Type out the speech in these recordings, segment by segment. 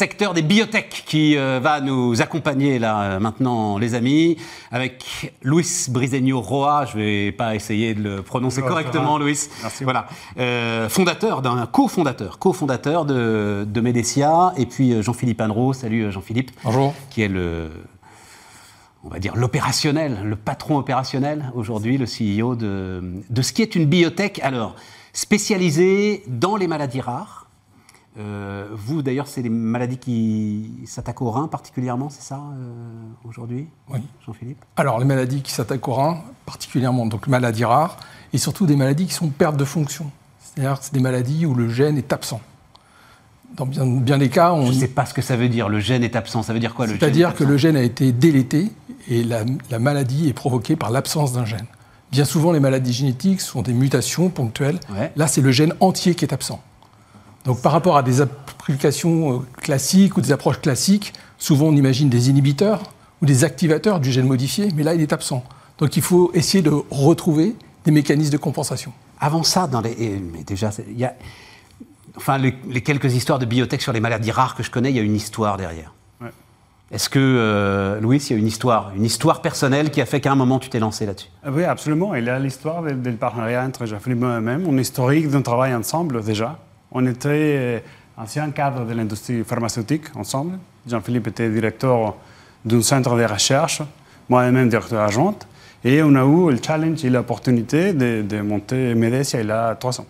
secteur des biotech qui euh, va nous accompagner là euh, maintenant, les amis, avec Luis Briseño Roa. Je vais pas essayer de le prononcer correctement, Luis. Merci. Voilà, Euh, fondateur d'un cofondateur, cofondateur de, de Medecia, et puis euh, Jean-Philippe Annereau. Salut Jean-Philippe. Bonjour. Qui est le on va dire l'opérationnel, le patron opérationnel aujourd'hui, le CEO de, de ce qui est une biotech, alors spécialisée dans les maladies rares. Euh, vous d'ailleurs, c'est les maladies qui s'attaquent aux reins particulièrement, c'est ça euh, aujourd'hui Oui. Jean-Philippe? Alors, les maladies qui s'attaquent aux reins, particulièrement donc maladies rares, et surtout des maladies qui sont perte de fonction. C'est-à-dire c'est des maladies où le gène est absent. Dans bien, bien des cas, on Je ne sais pas ce que ça veut dire, le gène est absent, ça veut dire quoi le gène C'est-à-dire est que le gène a été délété et la, la maladie est provoquée par l'absence d'un gène. Bien souvent, les maladies génétiques sont des mutations ponctuelles. Ouais. Là, c'est le gène entier qui est absent. Donc, par rapport à des applications euh, classiques ou des approches classiques, souvent on imagine des inhibiteurs ou des activateurs du gène modifié, mais là, il est absent. Donc, il faut essayer de retrouver des mécanismes de compensation. Avant ça, dans les, mais déjà, il y a, enfin, les, les quelques histoires de biotech sur les maladies rares que je connais, il y a une histoire derrière. Ouais. Est-ce que, euh, Louis, il y a une histoire, une histoire personnelle qui a fait qu'à un moment tu t'es lancé là-dessus? Ah Oui, absolument. Il y a l'histoire de- du partenariat entre Jean-Philippe et moi-même, un historique d'un travail ensemble déjà. On était euh, anciens cadres de l'industrie pharmaceutique ensemble. Jean-Philippe était directeur d'un centre de recherche, moi-même directeur adjoint. Et on a eu le challenge et l'opportunité de, de monter Medecia il y a trois ans.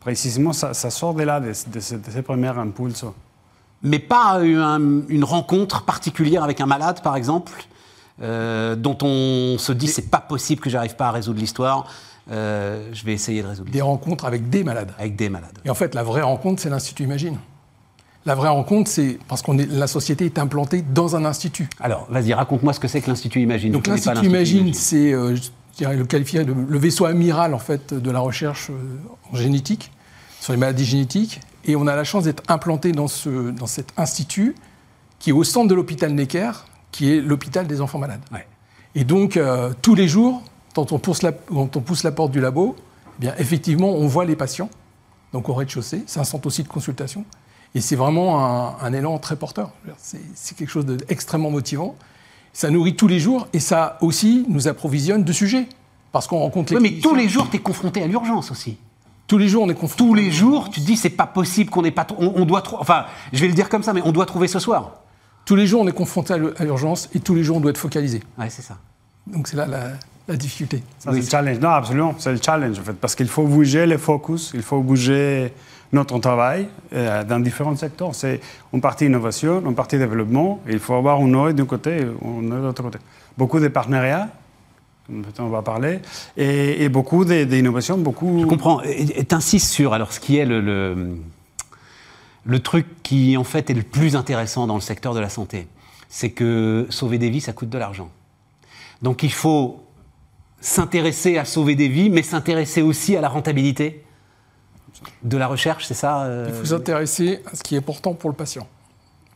Précisément, ça, ça sort de là, de, de ces, de ces premiers impulses. Mais pas une rencontre particulière avec un malade, par exemple, euh, dont on se dit c'est pas possible que j'arrive pas à résoudre l'histoire. Euh, je vais essayer de résoudre Des rencontres avec des malades. avec des malades. Et en fait, la vraie rencontre, c'est l'Institut Imagine. La vraie rencontre, c'est parce que la société est implantée dans un institut. Alors, vas-y, raconte-moi ce que c'est que l'Institut Imagine. Donc l'Institut Imagine, c'est, euh, je dirais, le qualifier de le vaisseau amiral en fait de la recherche euh, en génétique, sur les maladies génétiques. Et on a la chance d'être implanté dans, ce, dans cet institut qui est au centre de l'hôpital Necker, qui est l'hôpital des enfants malades. Ouais. Et donc euh, tous les jours, quand on pousse la, quand on pousse la porte du labo, eh bien effectivement, on voit les patients. Donc au rez-de-chaussée, c'est un centre aussi de consultation. Et c'est vraiment un, un élan très porteur. C'est quelque chose d'extrêmement motivant. Ça nourrit tous les jours et ça aussi nous approvisionne de sujets. Parce qu'on rencontre Oui, les mais tous les jours, tu es confronté à l'urgence aussi. Tous les jours, on est confronté. Tous les jours, tu te dis c'est pas possible qu'on n'ait pas. On, on doit. Enfin, je vais le dire comme ça, mais on doit trouver ce soir. Tous les jours, on est confronté à l'urgence et tous les jours, on doit être focalisé. Ouais, c'est ça. Donc c'est là la, la difficulté. Ça, c'est le challenge. Non, absolument, c'est le challenge en fait, parce qu'il faut bouger le focus, il faut bouger notre travail euh, dans différents secteurs. C'est une partie innovation, une partie développement. il faut avoir un œil d'un côté et un œil de l'autre côté. Beaucoup de partenariats, on va parler, et, et beaucoup d'innovations, beaucoup. Je comprends. Et tu insistes sur alors ce qui est le, le, le truc qui en fait est le plus intéressant dans le secteur de la santé, c'est que sauver des vies, ça coûte de l'argent. Donc il faut s'intéresser à sauver des vies, mais s'intéresser aussi à la rentabilité de la recherche, c'est ça euh, Il faut s'intéresser à ce qui est important pour le patient.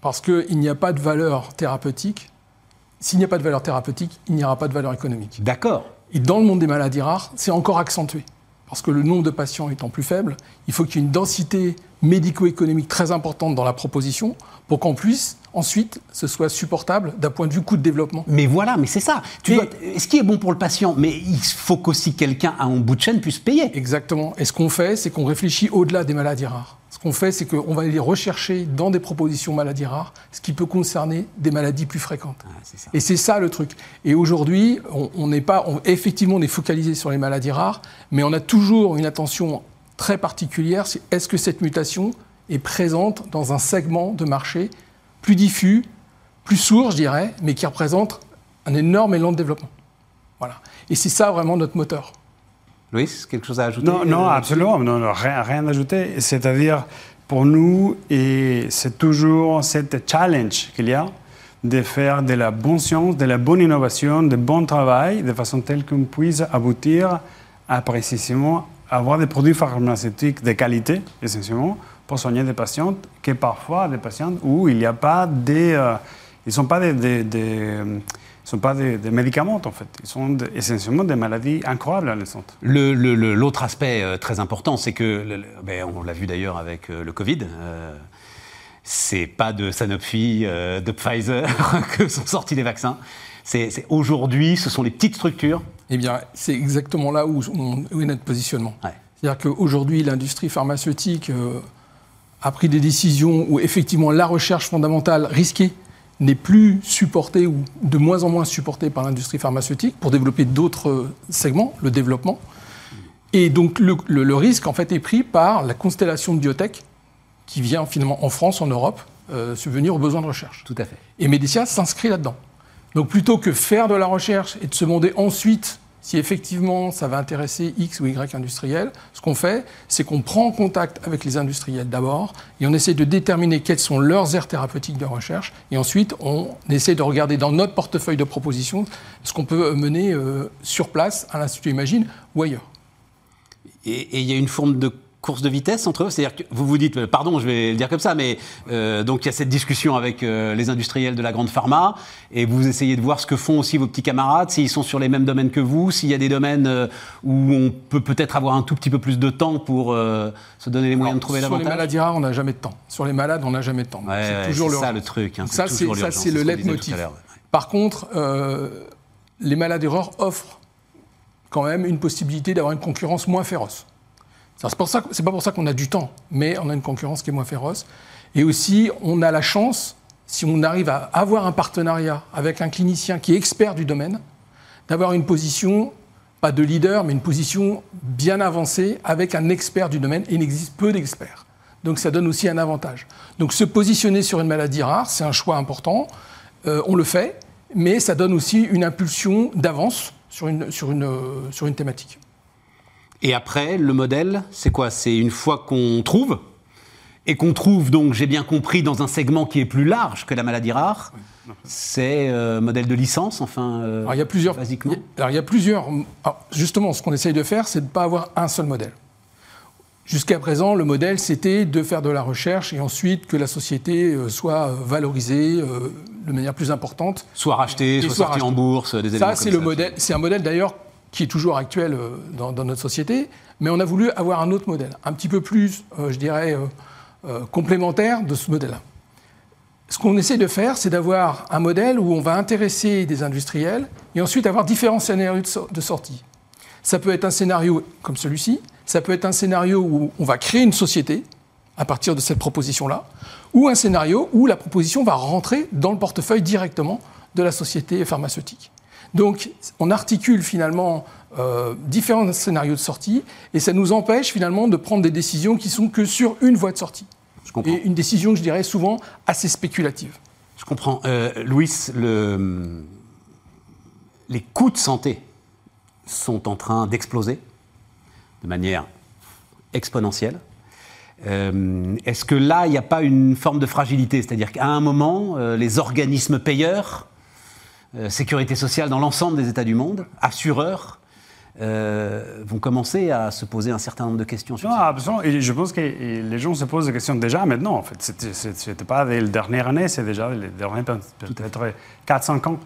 Parce qu'il n'y a pas de valeur thérapeutique. S'il n'y a pas de valeur thérapeutique, il n'y aura pas de valeur économique. D'accord. Et dans le monde des maladies rares, c'est encore accentué. Parce que le nombre de patients étant plus faible, il faut qu'il y ait une densité médico-économique très importante dans la proposition pour qu'en plus, ensuite, ce soit supportable d'un point de vue coût de développement. Mais voilà, mais c'est ça. Tu Mais- dois- ce qui est bon pour le patient, mais il faut qu'aussi quelqu'un à un bout de chaîne puisse payer. Exactement. Et ce qu'on fait, c'est qu'on réfléchit au-delà des maladies rares. Ce qu'on fait, c'est qu'on va aller rechercher dans des propositions maladies rares ce qui peut concerner des maladies plus fréquentes. Ah, ça. Et c'est ça le truc. Et aujourd'hui, on on n'est pas, on- effectivement, on est focalisé sur les maladies rares, mais on a toujours une attention très particulière. C'est est-ce que cette mutation est présente dans un segment de marché plus diffus, plus sourd, je dirais, mais qui représente un énorme élan de développement. Voilà. Et c'est ça vraiment notre moteur. Louis, quelque chose à ajouter Non, non, euh, absolument, non, non, rien, rien à ajouter. C'est-à-dire, pour nous, et c'est toujours cette challenge qu'il y a de faire de la bonne science, de la bonne innovation, de bon travail, de façon telle qu'on puisse aboutir à précisément avoir des produits pharmaceutiques de qualité, essentiellement, pour soigner des patients, que parfois des patients où il n'y a pas des... euh, ils ne sont pas des... des- sont médicaments, en fait. Ils sont essentiellement des maladies incroyables à naissance. Le- le- le- L'autre aspect euh, très important, c'est que, ben, on l'a vu d'ailleurs avec euh, le Covid, euh, c'est pas de Sanofi, de Pfizer que sont sortis les vaccins. C'est aujourd'hui, ce sont les petites structures. Eh bien, c'est exactement là où, où, est notre positionnement. C'est-à-dire qu'aujourd'hui, l'industrie pharmaceutique euh, a pris des décisions où effectivement la recherche fondamentale risquée n'est plus supportée ou de moins en moins supportée par l'industrie pharmaceutique pour développer d'autres segments, le développement. Et donc le, risque en fait est pris par la constellation de biotech qui vient finalement en France, en Europe, euh, subvenir aux besoins de recherche. Tout à fait. Et Medicia s'inscrit là-dedans. Donc plutôt que faire de la recherche et de se demander ensuite si effectivement ça va intéresser X ou Y industriel, ce qu'on fait, c'est qu'on prend contact avec les industriels d'abord et on essaie de déterminer quelles sont leurs aires thérapeutiques de recherche et ensuite on essaie de regarder dans notre portefeuille de propositions ce qu'on peut mener euh, sur place à l'Institut Imagine ou ailleurs. Et il y a une forme de course de vitesse entre eux C'est-à-dire que vous vous dites, pardon, je vais le dire comme ça, mais euh, donc il y a cette discussion avec euh, les industriels de la grande pharma, et vous essayez de voir ce que font aussi vos petits camarades, s'ils sont sur les mêmes domaines que vous, s'il y a des domaines euh, où on peut peut-être avoir un tout petit peu plus de temps pour se donner les moyens de trouver l'avantage. Sur les maladies rares, on n'a jamais de temps. Sur les malades, on n'a jamais de temps. c'est toujours ça le truc. Hein, ça, c'est le leitmotiv. Par contre, les maladies rares offrent quand même une possibilité d'avoir une concurrence moins féroce. C'est pas pour ça qu'on a du temps, mais on a une concurrence qui est moins féroce. Et aussi, on a la chance, si on arrive à avoir un partenariat avec un clinicien qui est expert du domaine, d'avoir une position, pas de leader, mais une position bien avancée avec un expert du domaine. Il existe peu d'experts. Donc ça donne aussi un avantage. Donc se positionner sur une maladie rare, c'est un choix important. Euh, on le fait, mais ça donne aussi une impulsion d'avance sur une, sur, une, sur une thématique. Et après, le modèle, c'est quoi? C'est une fois qu'on trouve, et qu'on trouve donc, j'ai bien compris, dans un segment qui est plus large que la maladie rare, c'est euh, modèle de licence, enfin, euh, alors, il y a plusieurs, basiquement Alors il y a plusieurs... justement, ce qu'on essaye de faire, c'est de ne pas avoir un seul modèle. Jusqu'à présent, le modèle, c'était de faire de la recherche et ensuite que la société euh, soit valorisée de manière plus importante. Soit rachetée, soit, sortie en bourse, des ça, c'est le modèle. C'est un modèle d'ailleurs qui est toujours actuel euh, dans, notre société, mais on a voulu avoir un autre modèle, un petit peu plus, euh, je dirais, euh, complémentaire de ce modèle-là. Ce qu'on essaie de faire, c'est d'avoir un modèle où on va intéresser des industriels et ensuite avoir différents scénarios de, sortie. Ça peut être un scénario comme celui-ci, ça peut être un scénario où on va créer une société à partir de cette proposition-là, ou un scénario où la proposition va rentrer dans le portefeuille directement de la société pharmaceutique. Donc on articule finalement euh, différents scénarios de sortie et ça nous empêche finalement de prendre des décisions qui sont que sur une voie de sortie. Je comprends. Et une décision, je dirais, souvent assez spéculative. Je comprends. Euh, Louis, les coûts de santé sont en train d'exploser de manière exponentielle. Euh, est-ce que là, il n'y a pas une forme de fragilité? C'est-à-dire qu'à un moment, les organismes payeurs sécurité sociale dans l'ensemble des États du monde, assureurs, euh, vont commencer à se poser un certain nombre de questions sur non, Absolument. Et je pense que les gens se posent des questions déjà maintenant. En fait, c'était pas les dernières années, c'est déjà les dernières peut-être 4-5 ans.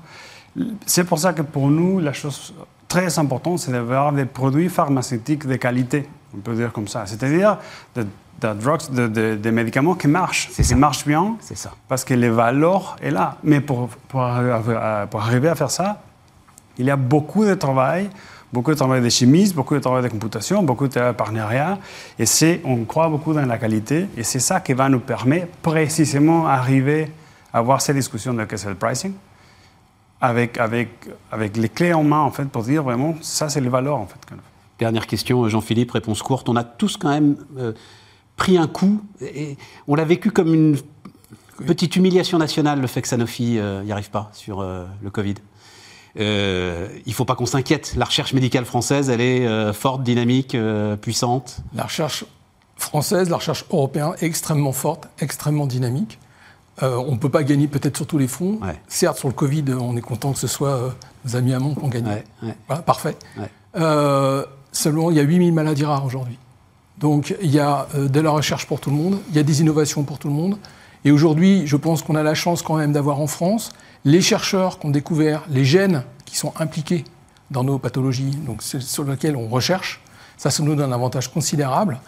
C'est pour ça que pour nous, la chose très importante, c'est d'avoir des produits pharmaceutiques de qualité, on peut dire comme ça. C'est-à-dire de drugs, des médicaments qui marchent, qui marchent bien. C'est ça. Parce que les valeurs est là. Mais pour, pour, arriver à faire ça, il y a beaucoup de travail, beaucoup de travail de chimistes, beaucoup de travail de computation, beaucoup de partenariat. Et c'est, on croit beaucoup dans la qualité. Et c'est ça qui va nous permettre précisément d'arriver à avoir ces discussions de qu'est-ce le pricing. Avec, avec, avec les clés en main, en fait, pour dire vraiment, ça, c'est les valeurs, en fait. Dernière question, Jean-Philippe, réponse courte. On a tous quand même euh, pris un coup. Et on l'a vécu comme une petite humiliation nationale, le fait que Sanofi n'y euh, arrive pas sur euh, le Covid. Euh, il ne faut pas qu'on s'inquiète. La recherche médicale française, elle est forte, dynamique, puissante. La recherche française, la recherche européenne est extrêmement forte, extrêmement dynamique. on ne peut pas gagner peut-être sur tous les fronts. Certes, sur le Covid, on est content que ce soit nos amis allemands qui ont gagné. parfait. Seulement, il y a 8000 maladies rares aujourd'hui. Donc il y a euh, de la recherche pour tout le monde, il y a des innovations pour tout le monde. Et aujourd'hui, je pense qu'on a la chance quand même d'avoir en France les chercheurs qui ont découvert les gènes qui sont impliqués dans nos pathologies, donc sur lesquels on recherche. Ça, ça nous donne un avantage considérable.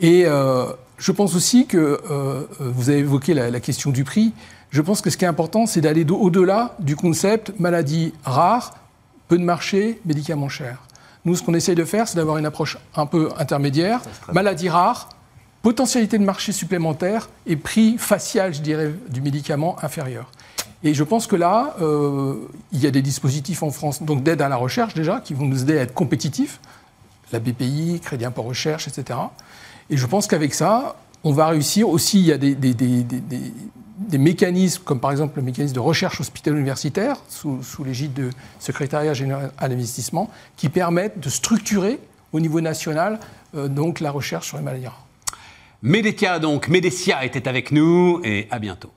Et euh, Je pense aussi que euh, vous avez évoqué la, question du prix. Je pense que ce qui est important, c'est d'aller au-delà du concept maladie rare, peu de marché, médicaments chers. Nous, ce qu'on essaye de faire, c'est d'avoir une approche un peu intermédiaire, maladie rare, potentialité de marché supplémentaire et prix facial, je dirais, du médicament inférieur. Et je pense que là, euh, il y a des dispositifs en France donc d'aide à la recherche déjà qui vont nous aider à être compétitifs, la BPI, Crédit Impôt Recherche, etc. Et je pense qu'avec ça, on va réussir. Aussi, il y a des, des, des, des, mécanismes, comme par exemple le mécanisme de recherche hospitalo-universitaire, sous, sous l'égide du Secrétariat général à l'investissement, qui permettent de structurer au niveau national euh, donc la recherche sur les maladies rares. Donc, était avec nous et à bientôt.